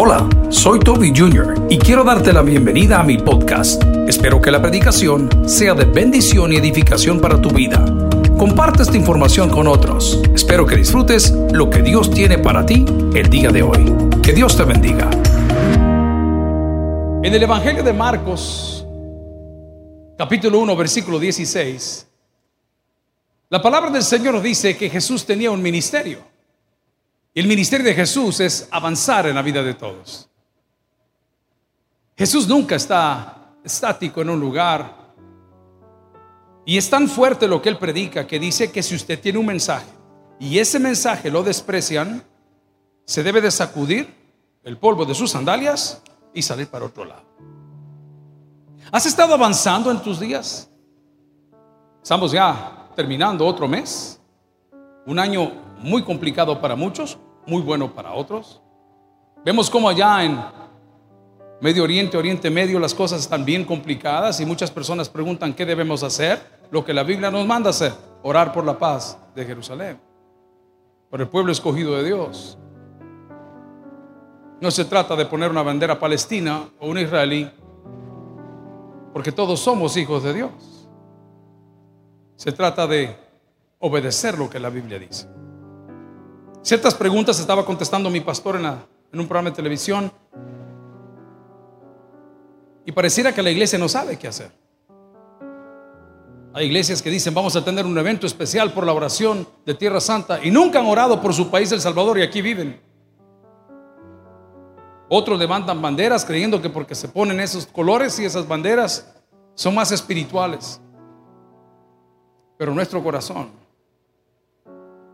Hola, soy Toby Jr. y quiero darte la bienvenida a mi podcast. Espero que la predicación sea de bendición y edificación para tu vida. Comparte esta información con otros. Espero que disfrutes lo que Dios tiene para ti el día de hoy. Que Dios te bendiga. En el Evangelio de Marcos, capítulo 1, versículo 16, la palabra del Señor nos dice que Jesús tenía un ministerio. El ministerio de Jesús es avanzar en la vida de todos. Jesús nunca está estático en un lugar. Y es tan fuerte lo que él predica que dice que si usted tiene un mensaje y ese mensaje lo desprecian, se debe de sacudir el polvo de sus sandalias y salir para otro lado. ¿Has estado avanzando en tus días? Estamos ya terminando otro mes, un año muy complicado para muchos, muy bueno para otros. Vemos cómo allá en Medio Oriente, Oriente Medio, las cosas están bien complicadas y muchas personas preguntan qué debemos hacer. Lo que la Biblia nos manda hacer, orar por la paz de Jerusalén, por el pueblo escogido de Dios. No se trata de poner una bandera palestina o una israelí, porque todos somos hijos de Dios. Se trata de obedecer lo que la Biblia dice. Ciertas preguntas estaba contestando mi pastor en, un programa de televisión y pareciera que la iglesia no sabe qué hacer. Hay iglesias que dicen vamos a tener un evento especial por la oración de Tierra Santa y nunca han orado por su país, El Salvador, y aquí viven. Otros levantan banderas creyendo que porque se ponen esos colores y esas banderas son más espirituales. Pero nuestro corazón,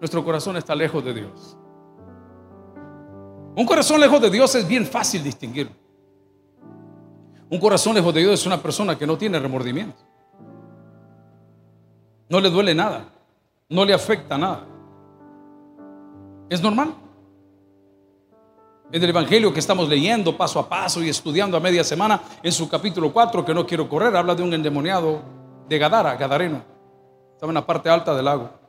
nuestro corazón está lejos de Dios. Un corazón lejos de Dios es bien fácil distinguir. Un corazón lejos de Dios es una persona que no tiene remordimiento. No le duele nada. No le afecta nada. Es normal. En el Evangelio que estamos leyendo paso a paso y estudiando a media semana, en su capítulo 4, que no quiero correr, habla de un endemoniado de Gadara, Gadareno. Estaba en la parte alta del lago.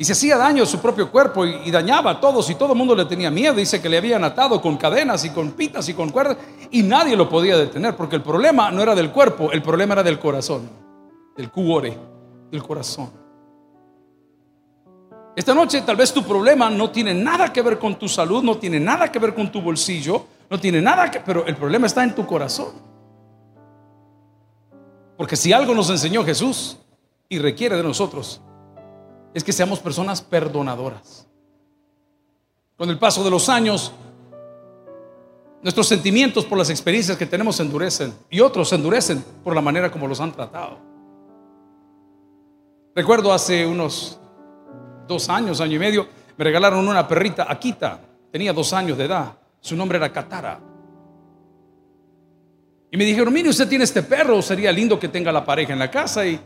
Y se hacía daño a su propio cuerpo y, dañaba a todos y todo el mundo le tenía miedo. Dice que le habían atado con cadenas y con pitas y con cuerdas y nadie lo podía detener porque el problema no era del cuerpo, el problema era del corazón, del cuore, del corazón. Esta noche tal vez tu problema no tiene nada que ver con tu salud, no tiene nada que ver con tu bolsillo, no tiene nada que, pero el problema está en tu corazón. Porque si algo nos enseñó Jesús y requiere de nosotros, es que seamos personas perdonadoras. Con el paso de los años, nuestros sentimientos por las experiencias que tenemos se endurecen y otros se endurecen por la manera como los han tratado. Recuerdo hace unos dos años, año y medio, me regalaron una perrita, Akita, tenía dos años de edad, su nombre era Katara. Y me dijeron, mire, usted tiene este perro, sería lindo que tenga la pareja en la casa y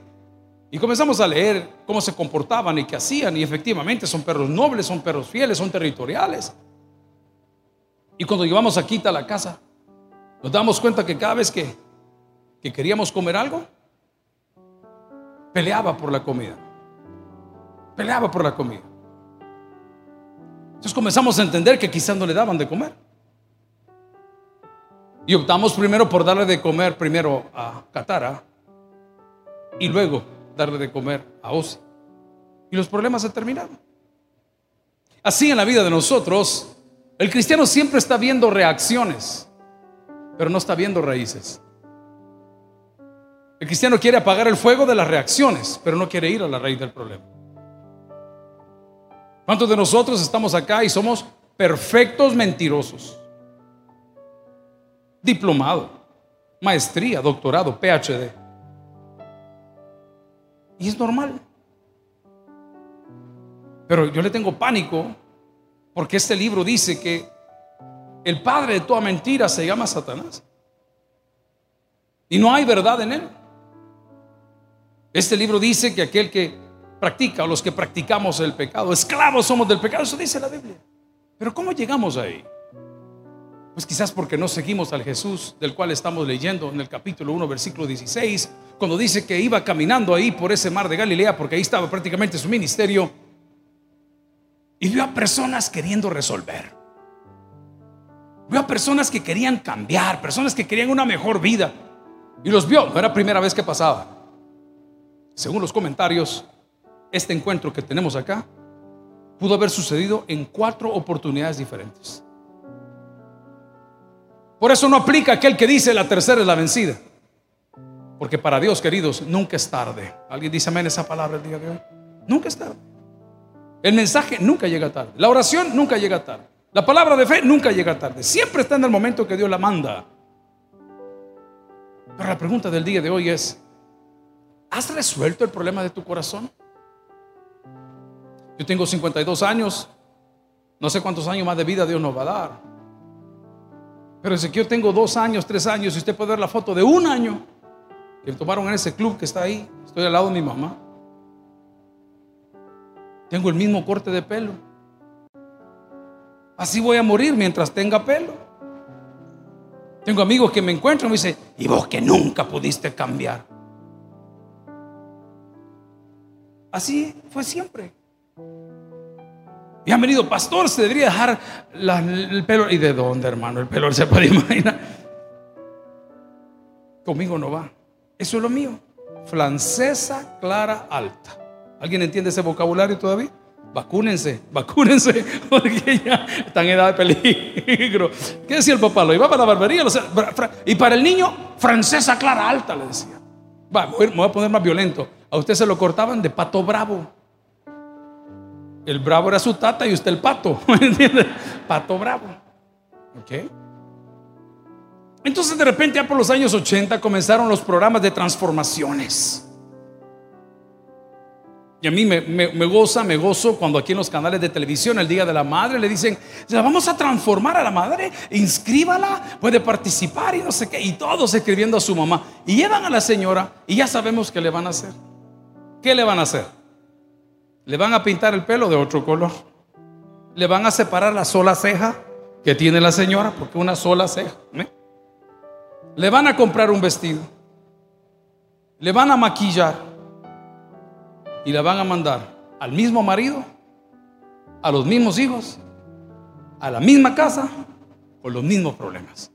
y comenzamos a leer cómo se comportaban y qué hacían. Y efectivamente son perros nobles, son perros fieles, son territoriales. Y cuando llevamos a Quita a la casa, nos damos cuenta que cada vez que, que queríamos comer algo, peleaba por la comida. Peleaba por la comida. Entonces comenzamos a entender que quizás no le daban de comer. Y optamos primero por darle de comer primero a Catara y luego darle de comer a Osi. Y los problemas se terminaron. Así en la vida de nosotros, el cristiano siempre está viendo reacciones, pero no está viendo raíces. El cristiano quiere apagar el fuego de las reacciones, pero no quiere ir a la raíz del problema. ¿Cuántos de nosotros estamos acá y somos perfectos mentirosos? Diplomado, maestría, doctorado, PhD. Y es normal. Pero yo le tengo pánico porque este libro dice que el padre de toda mentira se llama Satanás. Y no hay verdad en él. Este libro dice que aquel que practica o los que practicamos el pecado, esclavos somos del pecado, eso dice la Biblia. Pero ¿cómo llegamos ahí? Pues quizás porque no seguimos al Jesús del cual estamos leyendo en el capítulo 1, versículo 16, cuando dice que iba caminando ahí por ese mar de Galilea, porque ahí estaba prácticamente su ministerio, y vio a personas queriendo resolver. vio a personas que querían cambiar, personas que querían una mejor vida. Y los vio, no era la primera vez que pasaba. Según los comentarios, este encuentro que tenemos acá pudo haber sucedido en cuatro oportunidades diferentes. Por eso no aplica aquel que dice la tercera es la vencida. Porque para Dios, queridos, nunca es tarde. ¿Alguien dice amén esa palabra el día de hoy? Nunca es tarde. El mensaje nunca llega tarde. La oración nunca llega tarde. La palabra de fe nunca llega tarde. Siempre está en el momento que Dios la manda. Pero la pregunta del día de hoy es, ¿has resuelto el problema de tu corazón? Yo tengo 52 años. No sé cuántos años más de vida Dios nos va a dar. Pero si yo tengo dos años, tres años, y usted puede ver la foto de un año que tomaron en ese club que está ahí, estoy al lado de mi mamá. Tengo el mismo corte de pelo. Así voy a morir mientras tenga pelo. Tengo amigos que me encuentran y me dicen, y vos que nunca pudiste cambiar. Así fue siempre. Y han venido, pastor, se debería dejar el pelo. ¿Y de dónde, hermano? El pelo se puede imaginar. Conmigo no va. Eso es lo mío. Francesa clara alta. ¿Alguien entiende ese vocabulario todavía? Vacúnense, vacúnense, porque ya están en edad de peligro. ¿Qué decía el papá? Lo iba para la barbería. Y para el niño, francesa clara alta, le decía. Va, me voy a poner más violento. A usted se lo cortaban de pato bravo. El bravo era su tata y usted el pato. ¿Me entiende? Pato bravo. ¿Ok? Entonces de repente ya por los años 80 comenzaron los programas de transformaciones. Y a mí me, goza, me gozo cuando aquí en los canales de televisión, el Día de la Madre, le dicen, la vamos a transformar a la madre, inscríbala, puede participar y no sé qué. Y todos escribiendo a su mamá. Y llevan a la señora y ya sabemos qué le van a hacer. ¿Qué le van a hacer? Le van a pintar el pelo de otro color. Le van a separar la sola ceja que tiene la señora, porque una sola ceja. ¿eh? Le van a comprar un vestido. Le van a maquillar. Y la van a mandar al mismo marido, a los mismos hijos, a la misma casa, con los mismos problemas.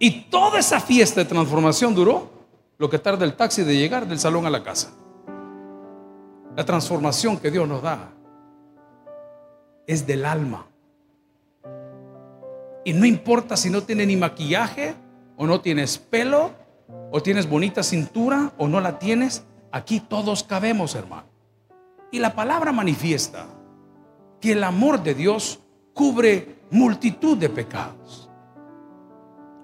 Y toda esa fiesta de transformación duró lo que tarda el taxi de llegar del salón a la casa. La transformación que Dios nos da es del alma. Y no importa si no tiene ni maquillaje, o no tienes pelo, o tienes bonita cintura, o no la tienes. Aquí todos cabemos, hermano. Y la palabra manifiesta que el amor de Dios cubre multitud de pecados.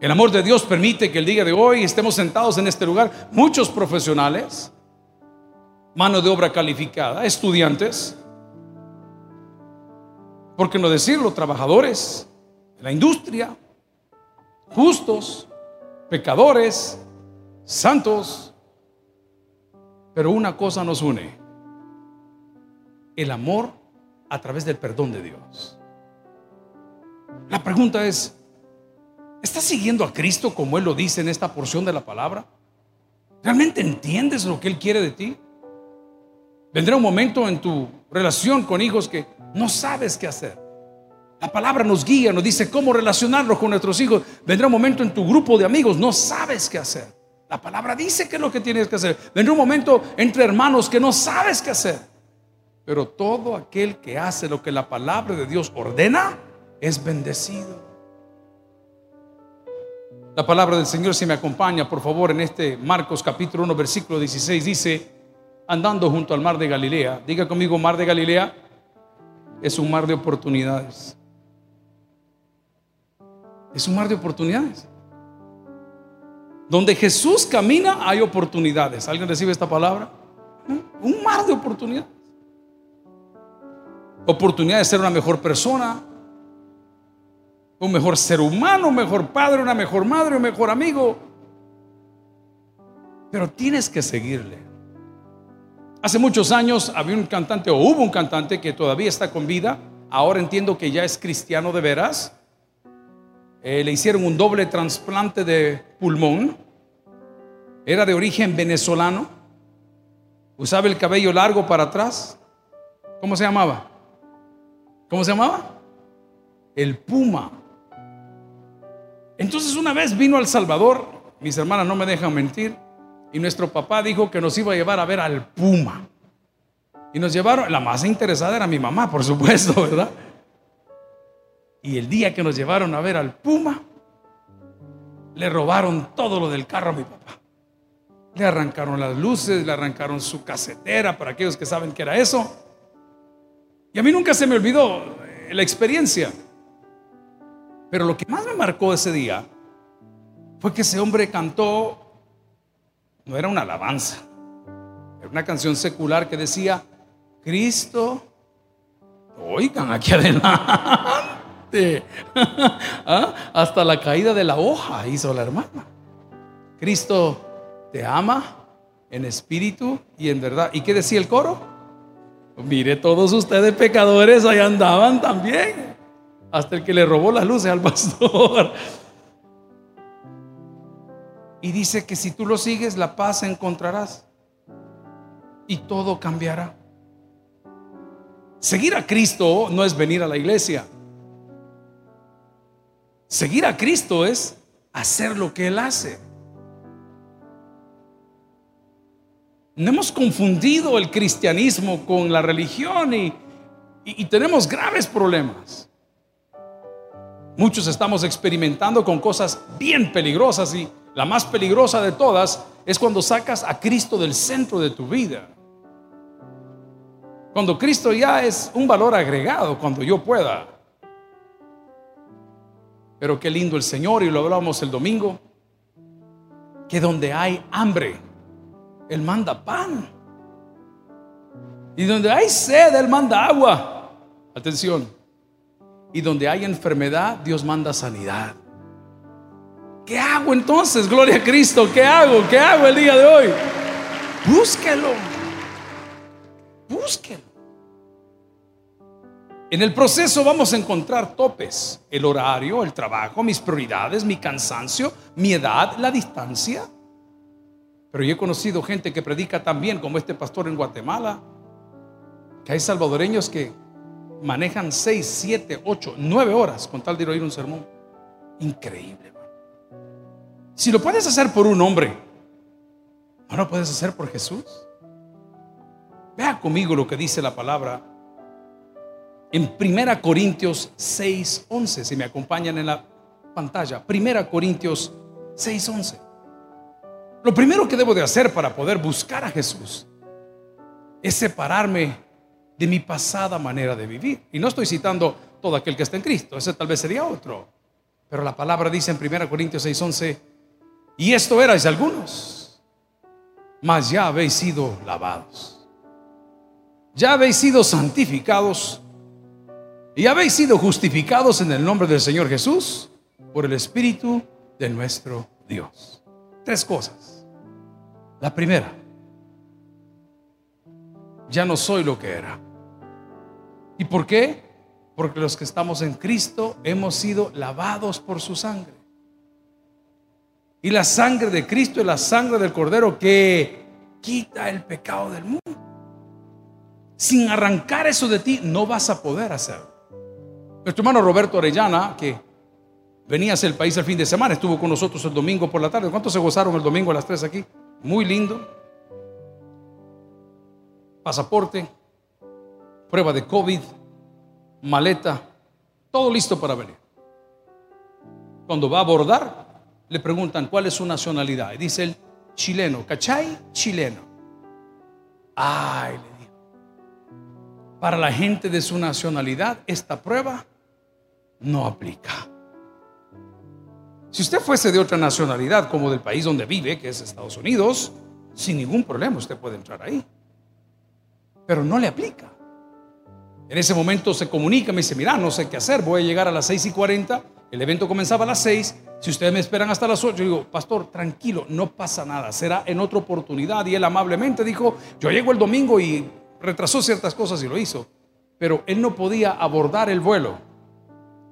El amor de Dios permite que el día de hoy estemos sentados en este lugar muchos profesionales, mano de obra calificada, estudiantes, por qué no decirlo, trabajadores en la industria, justos, pecadores, santos, pero una cosa nos une, el amor a través del perdón de Dios. La pregunta es, ¿estás siguiendo a Cristo como Él lo dice en esta porción de la palabra? ¿Realmente entiendes lo que Él quiere de ti? Vendrá un momento en tu relación con hijos que no sabes qué hacer. La palabra nos guía, nos dice cómo relacionarnos con nuestros hijos. Vendrá un momento en tu grupo de amigos, no sabes qué hacer. La palabra dice qué es lo que tienes que hacer. Vendrá un momento entre hermanos que no sabes qué hacer. Pero todo aquel que hace lo que la palabra de Dios ordena es bendecido. La palabra del Señor, si me acompaña, por favor, en este Marcos capítulo 1, versículo 16, dice, andando junto al mar de Galilea, diga conmigo, mar de Galilea es un mar de oportunidades. Es un mar de oportunidades. Donde Jesús camina hay oportunidades. ¿Alguien recibe esta palabra? ¿Eh? Un mar de oportunidades. Oportunidad de ser una mejor persona, un mejor ser humano, un mejor padre, una mejor madre, un mejor amigo. Pero tienes que seguirle. Hace muchos años había un cantante, o hubo un cantante que todavía está con vida. Ahora entiendo que ya es cristiano de veras. Eh, le hicieron un doble trasplante de pulmón. Era de origen venezolano. Usaba el cabello largo para atrás. ¿Cómo se llamaba? ¿Cómo se llamaba? El Puma. Entonces una vez vino al Salvador, mis hermanas no me dejan mentir, y nuestro papá dijo que nos iba a llevar a ver al Puma. Y nos llevaron, la más interesada era mi mamá, por supuesto, ¿verdad? Y el día que nos llevaron a ver al Puma, le robaron todo lo del carro a mi papá. Le arrancaron las luces, le arrancaron su casetera, para aquellos que saben que era eso. Y a mí nunca se me olvidó eh, la experiencia. Pero lo que más me marcó ese día fue que ese hombre cantó, no era una alabanza, era una canción secular que decía, Cristo, oigan aquí adelante, ¿Ah? hasta la caída de la hoja hizo la hermana. Cristo te ama en espíritu y en verdad. ¿Y qué decía el coro? Mire, todos ustedes pecadores ahí andaban también. Hasta el que le robó las luces al pastor. Y dice que si tú lo sigues, la paz encontrarás. Y todo cambiará. Seguir a Cristo no es venir a la iglesia. Seguir a Cristo es hacer lo que Él hace. No hemos confundido el cristianismo con la religión y, y tenemos graves problemas. Muchos estamos experimentando con cosas bien peligrosas y la más peligrosa de todas es cuando sacas a Cristo del centro de tu vida. Cuando Cristo ya es un valor agregado, cuando yo pueda. Pero qué lindo el Señor, y lo hablábamos el domingo, que donde hay hambre, Él manda pan. Y donde hay sed, Él manda agua. Atención, y donde hay enfermedad, Dios manda sanidad. ¿Qué hago entonces? Gloria a Cristo. ¿Qué hago? ¿Qué hago el día de hoy? Búsquelo. Búsquelo. En el proceso vamos a encontrar topes. El horario, el trabajo, mis prioridades, mi cansancio, mi edad, la distancia. Pero yo he conocido gente que predica también, como este pastor en Guatemala, que hay salvadoreños que manejan 6, 7, 8, 9 horas con tal de oír un sermón. Increíble. Si lo puedes hacer por un hombre, ¿no lo puedes hacer por Jesús? Vea conmigo lo que dice la palabra en 1 Corintios 6, 11. Si me acompañan en la pantalla, 1 Corintios 6, 11. Lo primero que debo de hacer para poder buscar a Jesús es separarme de mi pasada manera de vivir. Y no estoy citando todo aquel que está en Cristo, ese tal vez sería otro. Pero la palabra dice en 1 Corintios 6:11, y esto erais algunos, mas ya habéis sido lavados, ya habéis sido santificados y habéis sido justificados en el nombre del Señor Jesús por el Espíritu de nuestro Dios. Tres cosas. La primera, ya no soy lo que era. ¿Y por qué? Porque los que estamos en Cristo hemos sido lavados por su sangre. Y la sangre de Cristo es la sangre del Cordero que quita el pecado del mundo. Sin arrancar eso de ti, no vas a poder hacerlo. Nuestro hermano Roberto Arellana, que venía hacia el país el fin de semana, estuvo con nosotros el domingo por la tarde. ¿Cuántos se gozaron el domingo a las 3 aquí? Muy lindo. Pasaporte, prueba de COVID, maleta, todo listo para venir. Cuando va a abordar, le preguntan cuál es su nacionalidad. Y dice el chileno, ¿cachai? Chileno. Ay. Para la gente de su nacionalidad, esta prueba no aplica. Si usted fuese de otra nacionalidad, como del país donde vive, que es Estados Unidos, sin ningún problema usted puede entrar ahí. Pero no le aplica. En ese momento se comunica, me dice, mira, no sé qué hacer, voy a llegar a las 6 y 40, el evento comenzaba a las 6, si ustedes me esperan hasta las 8, yo digo, pastor, tranquilo, no pasa nada, será en otra oportunidad. Y él amablemente dijo, yo llego el domingo y retrasó ciertas cosas y lo hizo, pero él no podía abordar el vuelo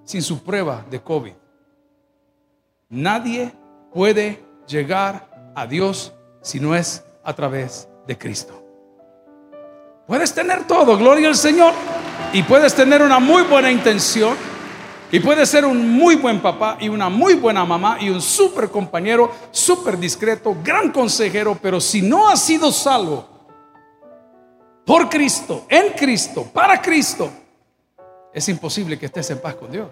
sin su prueba de COVID. Nadie puede llegar a Dios si no es a través de Cristo. Puedes tener todo, gloria al Señor. Y puedes tener una muy buena intención. Y puede ser un muy buen papá y una muy buena mamá y un súper compañero, súper discreto, gran consejero, pero si no ha sido salvo por Cristo, en Cristo, para Cristo, es imposible que estés en paz con Dios.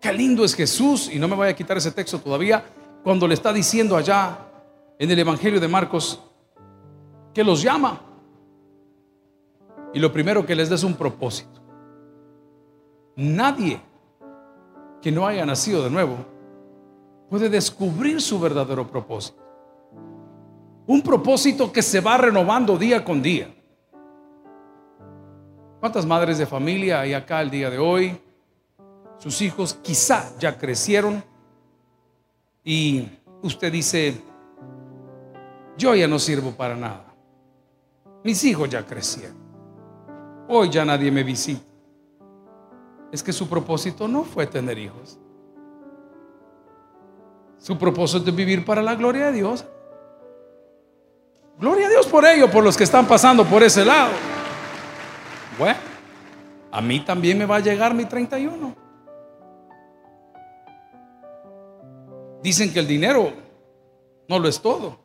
Qué lindo es Jesús, y no me voy a quitar ese texto todavía, cuando le está diciendo allá en el Evangelio de Marcos que los llama. Y lo primero que les da es un propósito. Nadie que no haya nacido de nuevo puede descubrir su verdadero propósito. Un propósito que se va renovando día con día. ¿Cuántas madres de familia hay acá el día de hoy? Sus hijos quizá ya crecieron y usted dice, yo ya no sirvo para nada. Mis hijos ya crecieron. Hoy ya nadie me visita es que su propósito no fue tener hijos. Su propósito es vivir para la gloria de Dios. Gloria a Dios por ello, por los que están pasando por ese lado. Bueno, a mí también me va a llegar mi 31. Dicen que el dinero no lo es todo,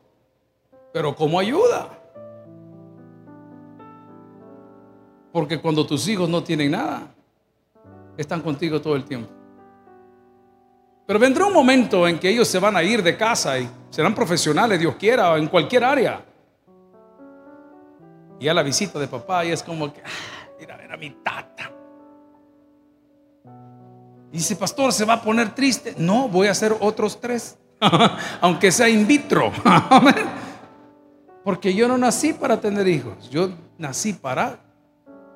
pero como ayuda. Porque cuando tus hijos no tienen nada, están contigo todo el tiempo. Pero vendrá un momento en que ellos se van a ir de casa y serán profesionales, Dios quiera, en cualquier área. Y a la visita de papá y es como que, ah, mira a ver a mi tata. Dice, pastor, ¿se va a poner triste? No, voy a hacer otros tres, aunque sea in vitro. Porque yo no nací para tener hijos, yo nací para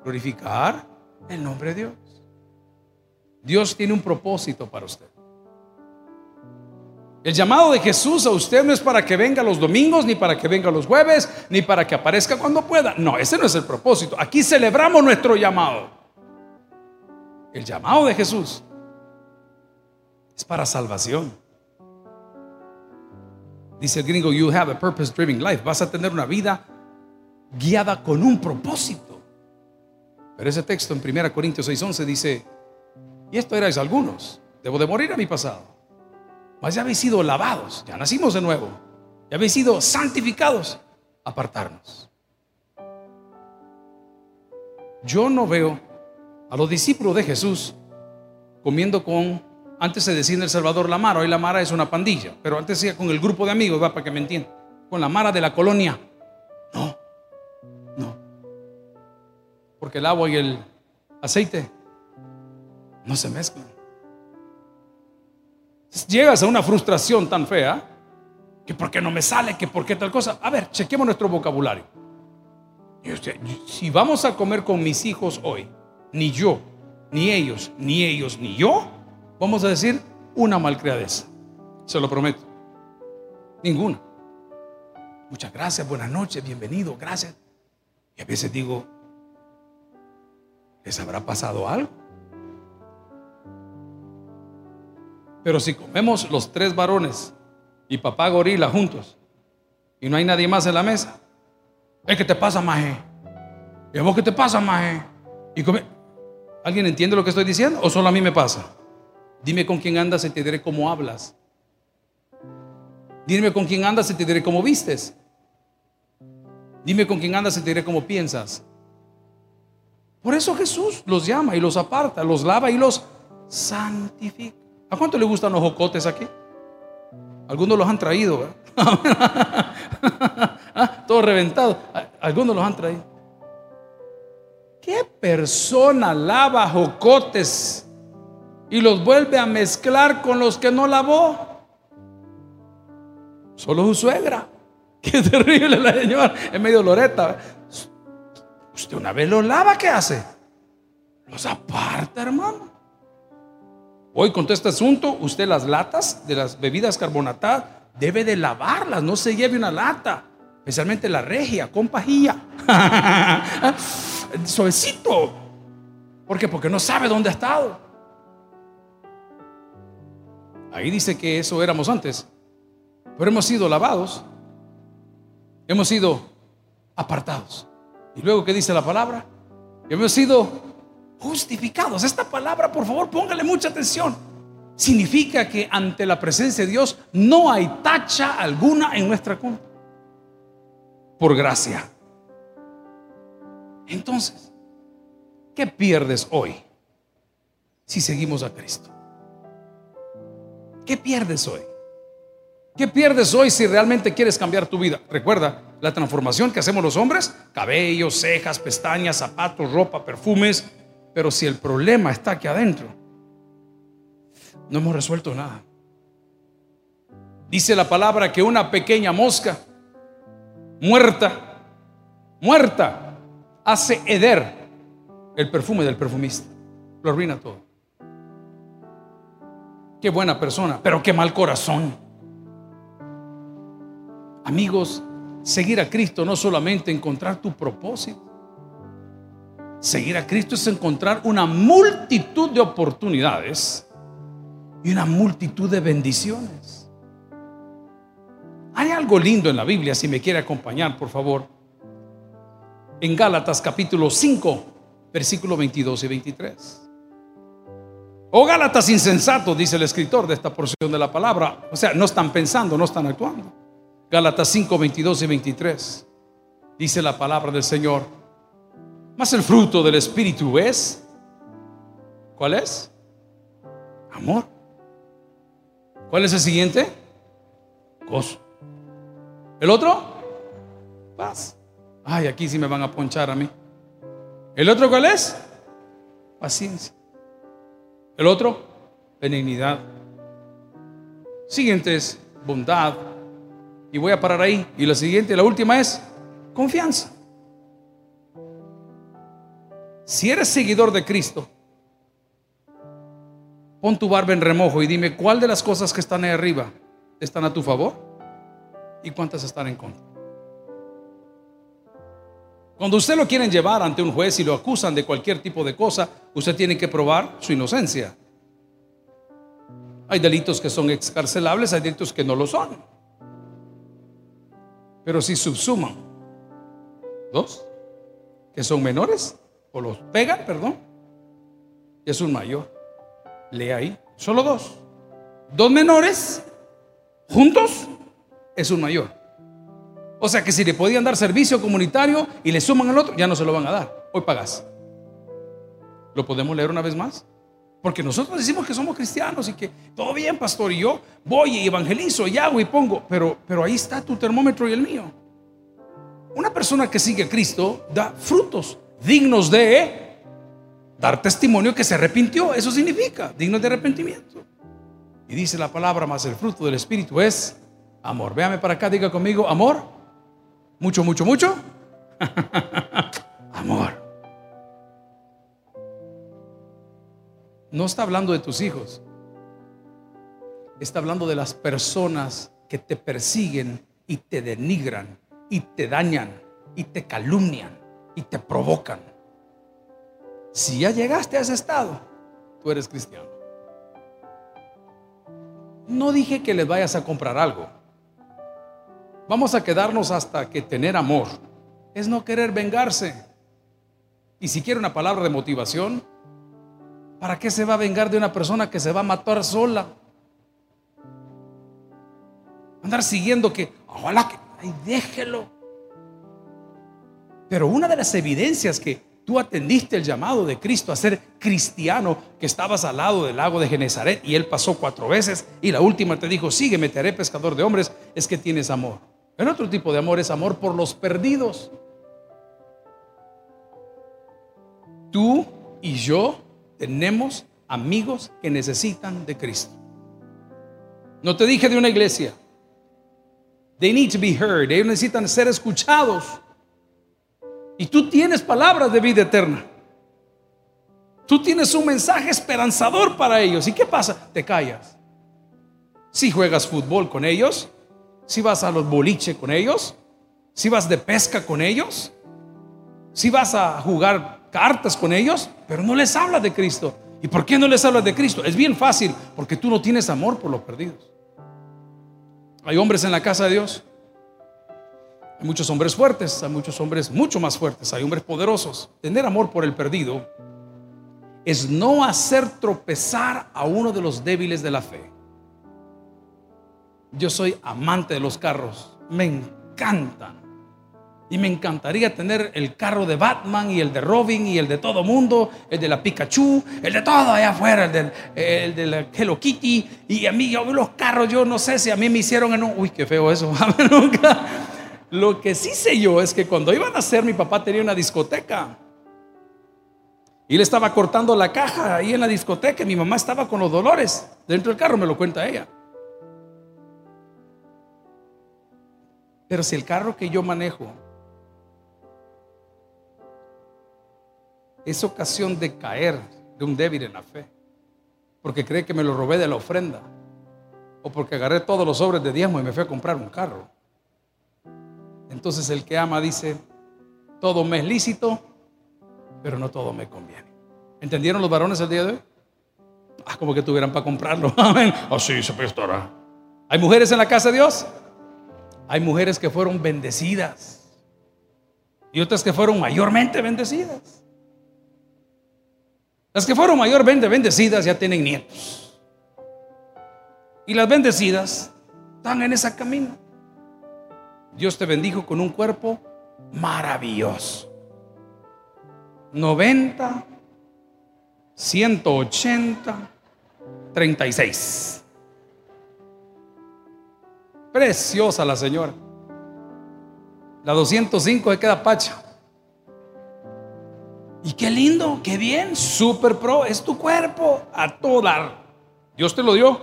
glorificar el nombre de Dios. Dios tiene un propósito para usted. El llamado de Jesús a usted no es para que venga los domingos, ni para que venga los jueves, ni para que aparezca cuando pueda. No, ese no es el propósito. Aquí celebramos nuestro llamado. El llamado de Jesús es para salvación. Dice el gringo, you have a purpose driven life. Vas a tener una vida guiada con un propósito. Pero ese texto en 1 Corintios 6:11 dice, y esto erais algunos. Debo de morir a mi pasado. Ya habéis sido lavados, ya nacimos de nuevo. Ya habéis sido santificados. Apartarnos. Yo no veo a los discípulos de Jesús comiendo con, antes se decía en El Salvador la Mara, hoy la Mara es una pandilla, pero antes decía con el grupo de amigos, va para que me entiendan, con la Mara de la colonia. No, no. Porque el agua y el aceite no se mezclan. Llegas a una frustración tan fea que por qué no me sale, que por qué tal cosa. A ver, chequemos nuestro vocabulario. Si vamos a comer con mis hijos hoy, ni yo, ni ellos, ni ellos, ni yo, vamos a decir una malcriadeza. Se lo prometo. Ninguna. Muchas gracias, buenas noches, bienvenido, gracias. Y a veces digo, ¿les habrá pasado algo? Pero si comemos los tres varones y papá gorila juntos y no hay nadie más en la mesa, ¿qué te pasa, maje? ¿Y vos qué te pasa, maje? Y ¿Alguien entiende lo que estoy diciendo o solo a mí me pasa? Dime con quién andas y te diré cómo hablas. Dime con quién andas y te diré cómo vistes. Dime con quién andas y te diré cómo piensas. Por eso Jesús los llama y los aparta, los lava y los santifica. ¿A cuánto le gustan los jocotes aquí? Algunos los han traído, ah, Todo reventado. Algunos los han traído. ¿Qué persona lava jocotes y los vuelve a mezclar con los que no lavó? Solo su suegra. Qué terrible la señora. En medio loreta. Usted una vez los lava, ¿qué hace? Los aparta, hermano. Hoy con todo este asunto, usted las latas de las bebidas carbonatadas debe de lavarlas, no se lleve una lata, especialmente la regia con pajilla. Suavecito. ¿Por qué? Porque no sabe dónde ha estado. Ahí dice que eso éramos antes, pero hemos sido lavados, hemos sido apartados. Y luego, ¿qué dice la palabra? Hemos sido Justificados. Esta palabra, por favor, póngale mucha atención. Significa que ante la presencia de Dios no hay tacha alguna en nuestra culpa. Por gracia. Entonces, ¿qué pierdes hoy si seguimos a Cristo? ¿Qué pierdes hoy? ¿Qué pierdes hoy si realmente quieres cambiar tu vida? Recuerda la transformación que hacemos los hombres, cabellos, cejas, pestañas, zapatos, ropa, perfumes, pero si el problema está aquí adentro, no hemos resuelto nada. Dice la palabra que una pequeña mosca muerta, muerta, hace heder el perfume del perfumista. Lo arruina todo. Qué buena persona, pero qué mal corazón. Amigos, seguir a Cristo no solamente encontrar tu propósito. Seguir a Cristo es encontrar una multitud de oportunidades y una multitud de bendiciones. Hay algo lindo en la Biblia, si me quiere acompañar, por favor. En Gálatas capítulo 5, versículo 22 y 23. Oh Gálatas insensatos, dice el escritor de esta porción de la palabra. O sea, no están pensando, no están actuando. Gálatas 5, 22 y 23. Dice la palabra del Señor. Más el fruto del Espíritu es. ¿Cuál es? Amor. ¿Cuál es el siguiente? Gozo. ¿El otro? Paz. Ay, aquí sí me van a ponchar a mí. ¿El otro cuál es? Paciencia. El otro, benignidad. Siguiente es bondad. Y voy a parar ahí. Y la siguiente, la última es confianza. Si eres seguidor de Cristo, pon tu barba en remojo y dime cuál de las cosas que están ahí arriba están a tu favor y cuántas están en contra. Cuando usted lo quieren llevar ante un juez y lo acusan de cualquier tipo de cosa, usted tiene que probar su inocencia. Hay delitos que son excarcelables, hay delitos que no lo son. Pero si subsuman dos, que son menores, o los pegan, perdón, es un mayor. Lea ahí, solo dos. Dos menores juntos es un mayor. O sea que si le podían dar servicio comunitario y le suman al otro, ya no se lo van a dar. Hoy pagas. ¿Lo podemos leer una vez más? Porque nosotros decimos que somos cristianos y que todo bien, pastor, y yo voy y evangelizo y hago y pongo, pero, pero ahí está tu termómetro y el mío. Una persona que sigue a Cristo da frutos dignos de dar testimonio que se arrepintió. Eso significa dignos de arrepentimiento. Y dice la palabra más el fruto del Espíritu es amor. Véame para acá, diga conmigo, amor, mucho, mucho, mucho. Amor. No está hablando de tus hijos. Está hablando de las personas que te persiguen y te denigran y te dañan y te calumnian y te provocan. Si ya llegaste a ese estado, tú eres cristiano. No dije que les vayas a comprar algo. Vamos a quedarnos hasta que tener amor es no querer vengarse. Y si quiere una palabra de motivación, ¿para qué se va a vengar de una persona que se va a matar sola? Andar siguiendo que, ojalá que, ay, déjelo. Pero una de las evidencias que tú atendiste el llamado de Cristo a ser cristiano, que estabas al lado del lago de Genezaret y él pasó cuatro veces y la última te dijo, sígueme, te haré pescador de hombres, es que tienes amor. El otro tipo de amor es amor por los perdidos. Tú y yo tenemos amigos que necesitan de Cristo. No te dije de una iglesia. They need to be heard. Ellos necesitan ser escuchados. Y tú tienes palabras de vida eterna. Tú tienes un mensaje esperanzador para ellos. ¿Y qué pasa? Te callas. Si juegas fútbol con ellos, si vas a los boliches con ellos, si vas de pesca con ellos, si vas a jugar cartas con ellos, pero no les hablas de Cristo. ¿Y por qué no les hablas de Cristo? Es bien fácil, porque tú no tienes amor por los perdidos. Hay hombres en la casa de Dios. Hay muchos hombres fuertes, hay muchos hombres mucho más fuertes, hay hombres poderosos. Tener amor por el perdido es no hacer tropezar a uno de los débiles de la fe. Yo soy amante de los carros, me encantan. Y me encantaría tener el carro de Batman y el de Robin y el de todo mundo, el de la Pikachu, el de todo allá afuera, el, de la Hello Kitty. Y a mí, yo los carros, yo no sé si a mí me hicieron en un. Uy, qué feo eso. Lo que sí sé yo es que cuando iban a hacer, mi papá tenía una discoteca. Y le estaba cortando la caja ahí en la discoteca. Mi mamá estaba con los dolores dentro del carro, me lo cuenta ella. Pero si el carro que yo manejo es ocasión de caer de un débil en la fe, porque cree que me lo robé de la ofrenda, o porque agarré todos los sobres de diezmo y me fui a comprar un carro. Entonces el que ama dice, todo me es lícito, pero no todo me conviene. ¿Entendieron los varones el día de hoy? Ah, como que tuvieran para comprarlo. Amén. Así oh, se prestará. ¿Hay mujeres en la casa de Dios? Hay mujeres que fueron bendecidas y otras que fueron mayormente bendecidas. Las que fueron mayormente bendecidas ya tienen nietos. Y las bendecidas están en ese camino. Dios te bendijo con un cuerpo maravilloso. 90, 180, 36. Preciosa la señora. La 205 se queda pacha. Y qué lindo, qué bien, super pro, es tu cuerpo a todo. Dios te lo dio.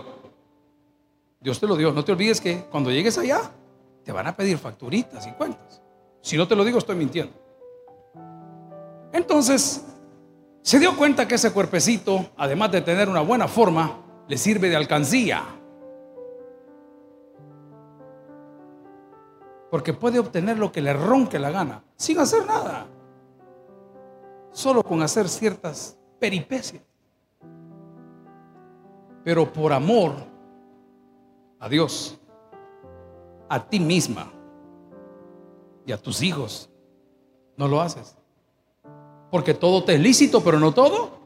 Dios te lo dio. No te olvides que cuando llegues allá, te van a pedir facturitas y cuentas. Si no te lo digo, estoy mintiendo. Entonces, se dio cuenta que ese cuerpecito, además de tener una buena forma, le sirve de alcancía. Porque puede obtener lo que le ronque la gana, sin hacer nada solo con hacer ciertas peripecias. Pero por amor a Dios, a ti misma y a tus hijos, no lo haces. Porque todo te es lícito, pero no todo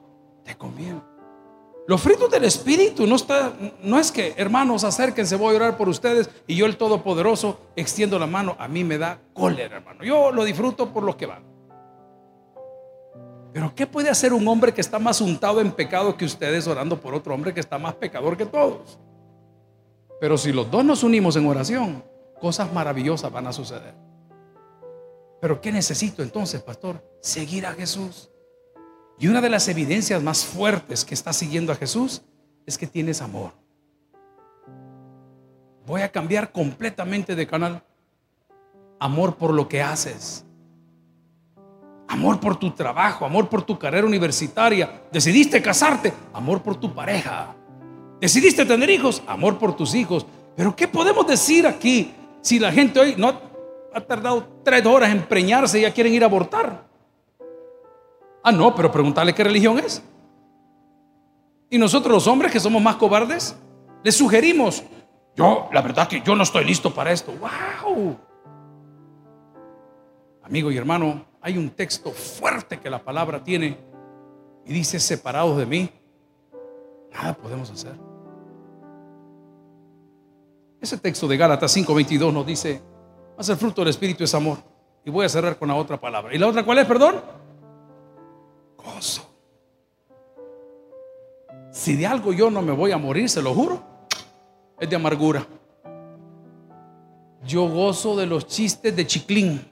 te conviene. Los frutos del Espíritu no, está, no es que, hermanos, acérquense, voy a orar por ustedes y yo el Todopoderoso extiendo la mano. A mí me da cólera, hermano. Yo lo disfruto por los que van. Pero ¿qué puede hacer un hombre que está más untado en pecado que ustedes orando por otro hombre que está más pecador que todos? Pero si los dos nos unimos en oración, cosas maravillosas van a suceder. Pero ¿qué necesito entonces, pastor? Seguir a Jesús. Y una de las evidencias más fuertes que está siguiendo a Jesús es que tienes amor. Voy a cambiar completamente de canal. Amor por lo que haces. Amor por tu trabajo, amor por tu carrera universitaria. Decidiste casarte, amor por tu pareja. Decidiste tener hijos, amor por tus hijos. Pero ¿qué podemos decir aquí si la gente hoy no ha tardado tres horas en preñarse ya quieren ir a abortar? Ah, no, pero preguntarle qué religión es. Y nosotros los hombres que somos más cobardes, les sugerimos, yo, la verdad que yo no estoy listo para esto. ¡Wow! Amigo y hermano, hay un texto fuerte que la palabra tiene y dice, separados de mí, nada podemos hacer. Ese texto de Gálatas 5:22 nos dice, más el fruto del Espíritu es amor. Y voy a cerrar con la otra palabra. ¿Y la otra cuál es, perdón? Gozo. Si de algo yo no me voy a morir, se lo juro, es de amargura. Yo gozo de los chistes de chiclín.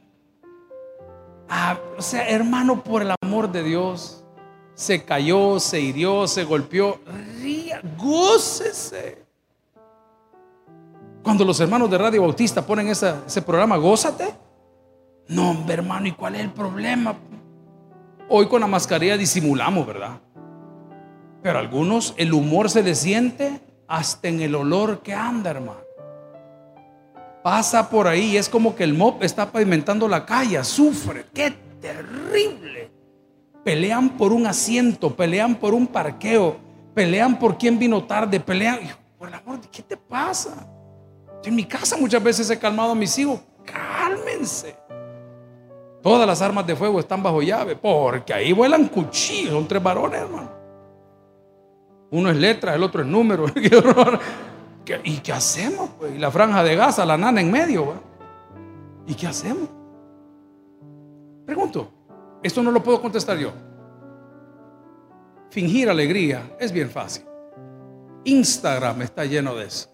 Ah, o sea, hermano, por el amor de Dios, se cayó, se hirió, se golpeó. Ría, gócese. Cuando los hermanos de Radio Bautista ponen ese programa, gózate. No, hombre, hermano, ¿y cuál es el problema? Hoy con la mascarilla disimulamos, ¿verdad? Pero algunos el humor se les siente hasta en el olor que anda, hermano pasa por ahí es como que el mob está pavimentando la calle, sufre, qué terrible. Pelean por un asiento, pelean por un parqueo, pelean por quién vino tarde, pelean, por el amor ¿qué te pasa? En mi casa muchas veces he calmado a mis hijos, cálmense. Todas las armas de fuego están bajo llave, porque ahí vuelan cuchillos, son tres varones, hermano. Uno es letra, el otro es número. ¿Y qué hacemos? Pues? Y la franja de gasa, la nana en medio. ¿Y qué hacemos? Pregunto, esto no lo puedo contestar yo. Fingir alegría es bien fácil. Instagram está lleno de eso.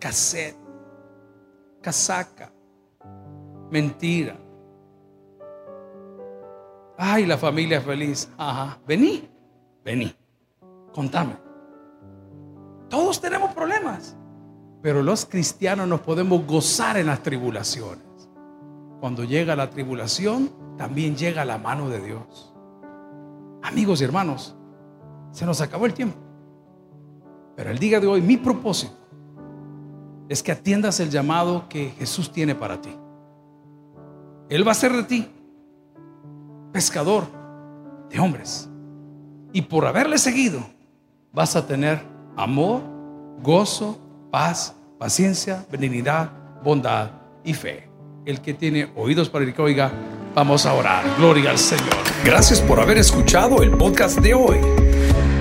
Cassette, casaca, mentira. Ay, la familia es feliz. Ajá, vení, vení, contame. Todos tenemos problemas, pero los cristianos nos podemos gozar en las tribulaciones. Cuando llega la tribulación, también llega la mano de Dios. Amigos y hermanos, se nos acabó el tiempo. Pero el día de hoy mi propósito es que atiendas el llamado que Jesús tiene para ti. Él va a ser de ti pescador de hombres. Y por haberle seguido, vas a tener amor, gozo, paz, paciencia, benignidad, bondad y fe el que tiene oídos para el que oiga, vamos a orar. Gloria al Señor. Gracias por haber escuchado el podcast de hoy.